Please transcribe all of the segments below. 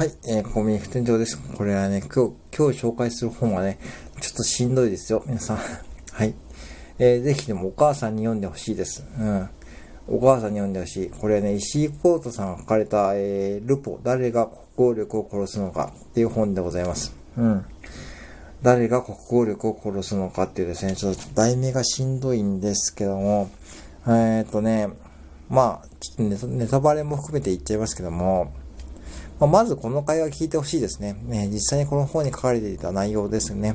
はい、えー、コミュニ店長です。これはね、今日、今日紹介する本はね、ちょっとしんどいですよ、皆さん。はい。えー、ぜひでもお母さんに読んでほしいです。うん。お母さんに読んでほしい。これね、石井コートさんが書かれた、えー、ルポ、誰が国語力を殺すのかっていう本でございます。うん。誰が国語力を殺すのかっていうですね、ちょっと題名がしんどいんですけども、えー、っとね、まあ、ちょっとネタバレも含めて言っちゃいますけども、まあ、まずこの会話聞いてほしいですね。ね、実際にこの本に書かれていた内容ですね。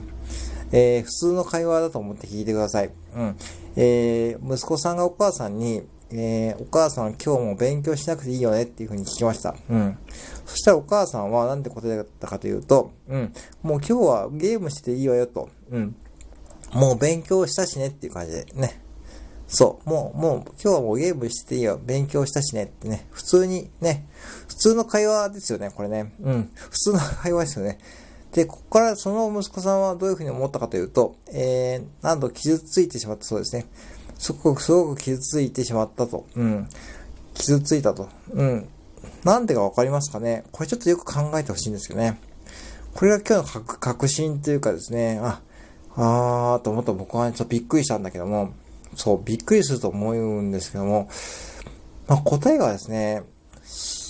えー、普通の会話だと思って聞いてください。うん。えー、息子さんがお母さんに、えー、お母さん今日も勉強しなくていいよねっていうふうに聞きました。うん。そしたらお母さんは何て答えたかというと、うん。もう今日はゲームしていいわよと。うん。もう勉強したしねっていう感じでね。そう。もう、もう今日はもうゲームしていいよ。勉強したしねってね。普通にね。普通の会話ですよね、これね。うん。普通の会話ですよね。で、ここからその息子さんはどういうふうに思ったかというと、えー、何度傷ついてしまったそうですね。すごく、すごく傷ついてしまったと。うん。傷ついたと。うん。なんでかわかりますかねこれちょっとよく考えてほしいんですけどね。これが今日の確信というかですね、あ、あーと思った僕は、ね、ちょっとびっくりしたんだけども、そう、びっくりすると思うんですけども、まあ、答えがですね、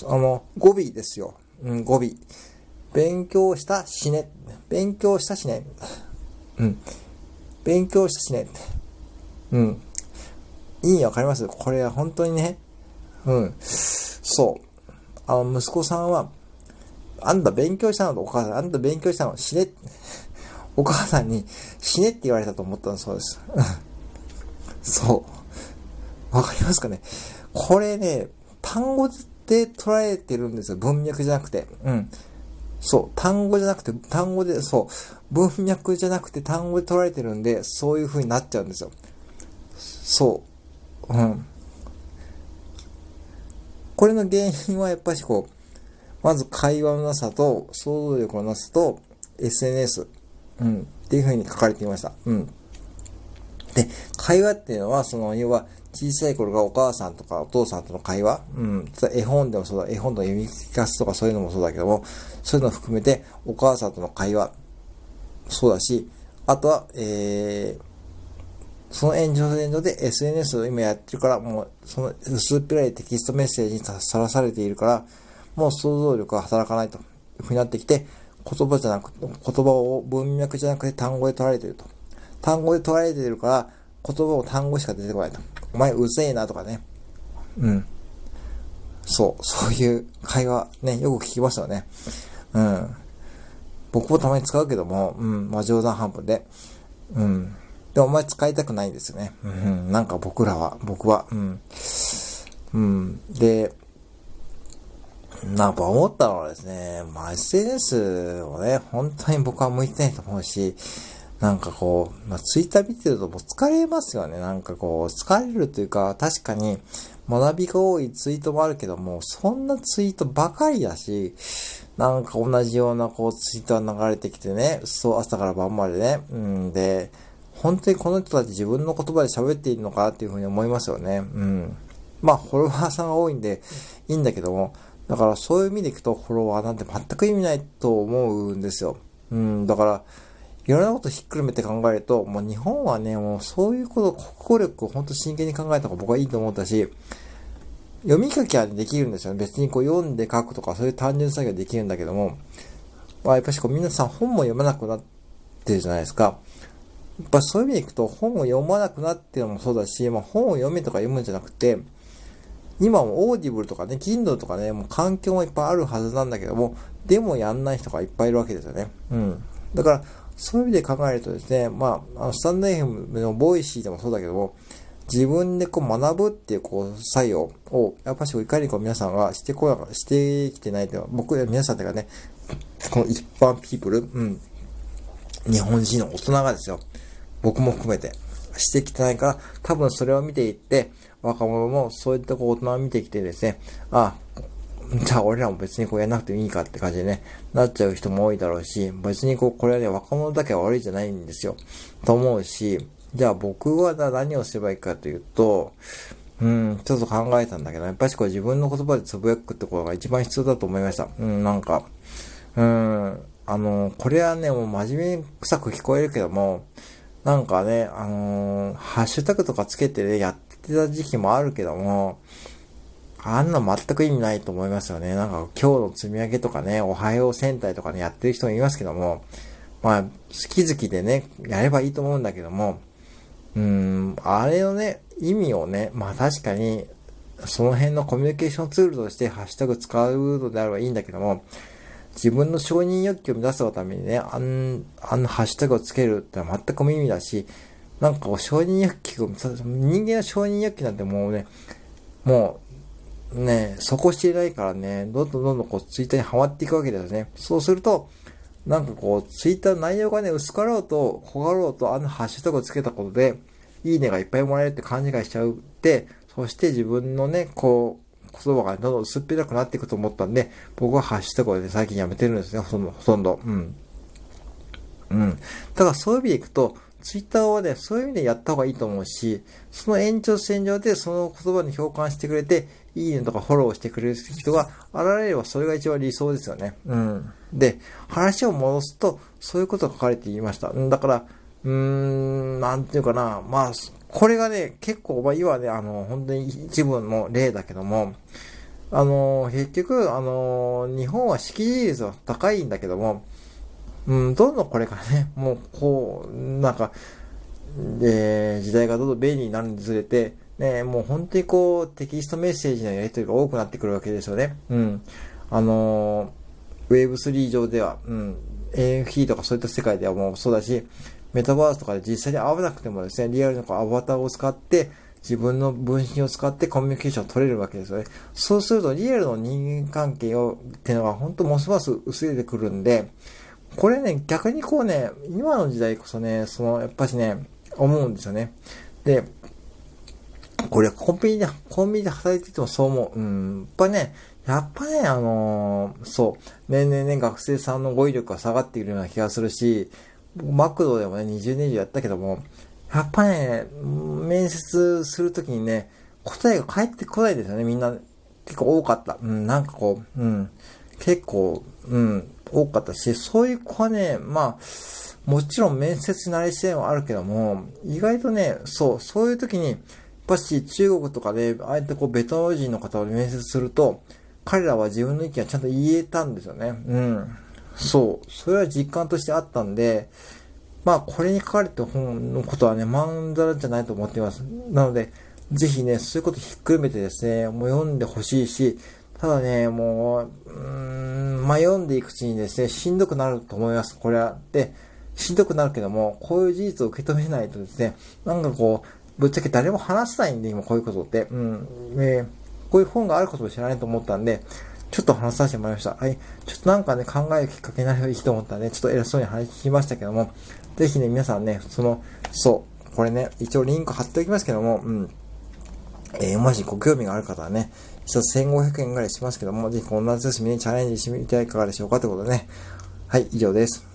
あの、語尾ですよ。うん、語尾。勉強したしね。勉強したしね。うん。勉強したしね。うん。意味わかります？これは本当にね、うん。そう。あの、息子さんは、あんた勉強したの？とお母さん、あんた勉強したの？死ね。お母さんに死ねって言われたと思ったのそうです。そう。わかりますかね？これね、単語で捉えてるんですよ。文脈じゃなくて。うん。そう。単語じゃなくて、単語で、そう。文脈じゃなくて単語で捉えてるんで、そういう風になっちゃうんですよ。そう。うん。これの原因はやっぱしこう、まず会話のなさと、想像力のなさと、SNS。うん。っていう風に書かれていました。うん。で、会話っていうのは、その、要は、小さい頃がお母さんとかお父さんとの会話、うん、絵本でもそうだ、絵本の読み聞かすとかそういうのもそうだけども、そういうのを含めて、お母さんとの会話、そうだし、あとは、えー、その炎上炎上で SNS を今やってるから、もう、その薄っぺらいテキストメッセージにさらされているから、もう想像力が働かないというふうになってきて、言葉じゃなく、言葉を文脈じゃなくて単語で取られていると。単語で取られてるから、言葉を単語しか出てこないと。お前うぜえなとかね。うん。そう、そういう会話ね、よく聞きますよね。うん。僕もたまに使うけども、うん、まあ冗談半分で。うん。でお前使いたくないんですよね。うん、なんか僕らは、僕は、うん。うん。で、なんか思ったのはですね、まあ SNS をね、本当に僕は向いてないと思うし、なんかこう、まあ、ツイッター見てるともう疲れますよね。なんかこう、疲れるというか、確かに学びが多いツイートもあるけども、そんなツイートばかりだし、なんか同じようなこうツイートが流れてきてね、そう、朝から晩までね。うんで、本当にこの人たち自分の言葉で喋っているのかっていうふうに思いますよね。うん。まあ、フォロワーさんが多いんでいいんだけども、だからそういう意味でいくとフォロワーなんて全く意味ないと思うんですよ。うん、だから、いろんなことひっくるめて考えると、もう日本はね、もうそういうこと、国語力を本当真剣に考えた方が僕はいいと思ったし、読み書きはできるんですよね。別にこう読んで書くとかそういう単純作業できるんだけども、まあやっぱしこう皆さん本も読まなくなってるじゃないですか。やっぱそういう意味でいくと本を読まなくなってるのもそうだし、まあ本を読めとか読むんじゃなくて、今もオーディブルとかね、Kindle とかね、もう環境もいっぱいあるはずなんだけども、でもやんない人がいっぱいいるわけですよね。うん。だから、そういう意味で考えるとですね、まあ、あのスタンド FM のボイシーでもそうだけども、自分でこう学ぶっていうこう作用を、やっぱしいかにこう皆さんがしてこやしてきてないという僕や皆さんというかね、この一般ピープル、うん、日本人の大人がですよ、僕も含めてしてきてないから、多分それを見ていって、若者もそういったこう大人を見てきてですね、あ、じゃあ俺らも別にこうやんなくてもいいかって感じでね、なっちゃう人も多いだろうし、別にこう、これはね、若者だけは悪いじゃないんですよ。と思うし、じゃあ僕は何をすればいいかというと、うん、ちょっと考えたんだけど、やっぱしこう自分の言葉でつぶやくってことが一番必要だと思いました。うん、なんか、うん、あの、これはね、もう真面目臭く聞こえるけども、なんかね、あのー、ハッシュタグとかつけてね、やってた時期もあるけども、あんな全く意味ないと思いますよね。なんか今日の積み上げとかね、おはよう戦隊とかね、やってる人もいますけども、まあ、好き好きでね、やればいいと思うんだけども、うーん、あれのね、意味をね、まあ確かに、その辺のコミュニケーションツールとしてハッシュタグ使うのであればいいんだけども、自分の承認欲求を満たすためにね、あん、あのハッシュタグをつけるってのは全く無意味だし、なんかこう承認欲求を、人間の承認欲求なんてもうね、もう、ね、底していないからね、どんどんどんどんこうツイッターにはまっていくわけですね。そうすると、なんかこう、ツイッター内容がね、薄かろうと、小がろうと、あのハッシュタグをつけたことで、いいねがいっぱいもらえるって勘違いしちゃうって、そして自分のね、こう、言葉がどんどん薄っぺらくなっていくと思ったんで、僕はハッシュタグで、ね、最近やめてるんですね、ほとんど、ほとんど。うん。うん。だからそういう意味でいくと、ツイッターはね、そういう意味でやった方がいいと思うし、その延長線上でその言葉に共感してくれて、いいねとかフォローしてくれる人が現れればそれが一番理想ですよね。うん。で、話を戻すと、そういうことが書かれていました。だから、うーん、なんていうかな、まあ、これがね、結構、まあ、今ね、あの、本当に一部の例だけども、あの、結局、あの、日本は識字率は高いんだけども、うん、どんどんこれからね、もう、こう、なんか、で、時代がどんどん便利になるにつれて、ね、もう本当にこう、テキストメッセージのやり取りが多くなってくるわけですよね。うん。あの、Web3 上では、うん、AFP とかそういった世界ではもうそうだし、メタバースとかで実際に会わなくてもですね、リアルのアバターを使って、自分の分身を使ってコミュニケーションを取れるわけですよね。そうすると、リアルの人間関係を、っていうのが本当ますます薄れてくるんで、これね、逆にこうね、今の時代こそね、その、やっぱしね、思うんですよね。で、これコンビニで、コンビニで働いててもそう思う。うん、やっぱね、やっぱね、あのー、そう、年々ね、学生さんの語彙力が下がっているような気がするし、マクドでもね、20年以上やったけども、やっぱね、面接するときにね、答えが返ってこないですよね、みんな。結構多かった。うん、なんかこう、うん、結構、うん、多かったし、そういう子はね、まあ、もちろん面接慣れしてはあるけども、意外とね、そう、そういう時に、やっぱし中国とかで、ああやってこうベトナム人の方を面接すると、彼らは自分の意見はちゃんと言えたんですよね。うん。そう。それは実感としてあったんで、まあ、これに書かれた本のことはね、まんざらじゃないと思っています。なので、ぜひね、そういうことひっくるめてですね、もう読んでほしいし、ただね、もう、うーん、ま、読んでいくうちにですね、しんどくなると思います。これは。で、しんどくなるけども、こういう事実を受け止めないとですね、なんかこう、ぶっちゃけ誰も話せないんで、今こういうことって。うん。えー、こういう本があることを知らないと思ったんで、ちょっと話させてもらいました。はい。ちょっとなんかね、考えるきっかけになればいいと思ったらね、ちょっと偉そうに話聞きましたけども、ぜひね、皆さんね、その、そう、これね、一応リンク貼っておきますけども、うん。えー、もしご興味がある方はね、一つ1500円ぐらいしますけども、ぜひこの夏休みにチャレンジしてみてはいかがでしょうかってことでね。はい、以上です。